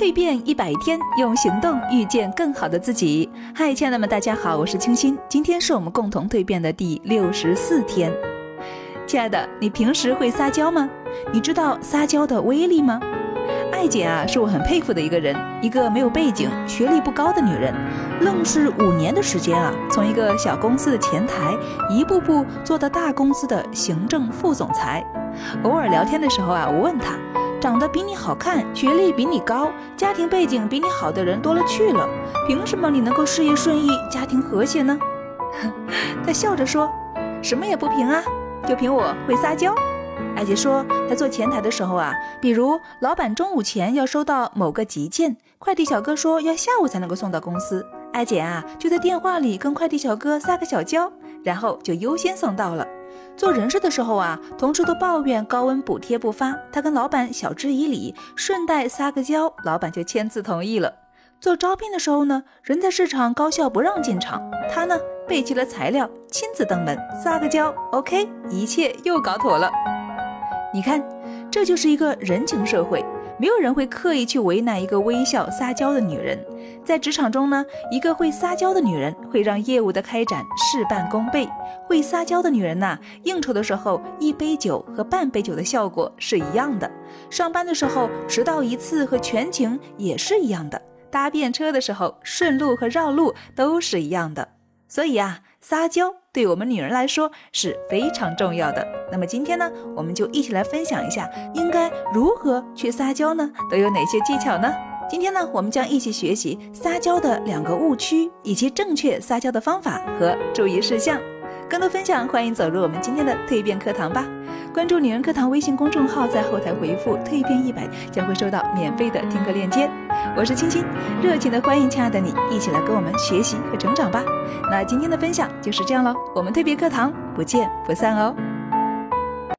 蜕变一百天，用行动遇见更好的自己。嗨，亲爱的们，大家好，我是清新。今天是我们共同蜕变的第六十四天。亲爱的，你平时会撒娇吗？你知道撒娇的威力吗？艾姐啊，是我很佩服的一个人，一个没有背景、学历不高的女人，愣是五年的时间啊，从一个小公司的前台，一步步做到大公司的行政副总裁。偶尔聊天的时候啊，我问她。长得比你好看，学历比你高，家庭背景比你好的人多了去了，凭什么你能够事业顺意、家庭和谐呢？他笑着说：“什么也不凭啊，就凭我会撒娇。”艾姐说，她做前台的时候啊，比如老板中午前要收到某个急件，快递小哥说要下午才能够送到公司，艾姐啊就在电话里跟快递小哥撒个小娇，然后就优先送到了。做人事的时候啊，同事都抱怨高温补贴不发，他跟老板晓之以理，顺带撒个娇，老板就签字同意了。做招聘的时候呢，人才市场高校不让进场，他呢备齐了材料，亲自登门撒个娇，OK，一切又搞妥了。你看，这就是一个人情社会。没有人会刻意去为难一个微笑撒娇的女人，在职场中呢，一个会撒娇的女人会让业务的开展事半功倍。会撒娇的女人呐，应酬的时候一杯酒和半杯酒的效果是一样的；上班的时候迟到一次和全勤也是一样的；搭便车的时候顺路和绕路都是一样的。所以啊，撒娇对我们女人来说是非常重要的。那么今天呢，我们就一起来分享一下应该如何去撒娇呢？都有哪些技巧呢？今天呢，我们将一起学习撒娇的两个误区，以及正确撒娇的方法和注意事项。更多分享，欢迎走入我们今天的蜕变课堂吧。关注女人课堂微信公众号，在后台回复“蜕变一百”，将会收到免费的听课链接。我是青青，热情的欢迎亲爱的你一起来跟我们学习和成长吧。那今天的分享就是这样喽，我们蜕变课堂不见不散哦。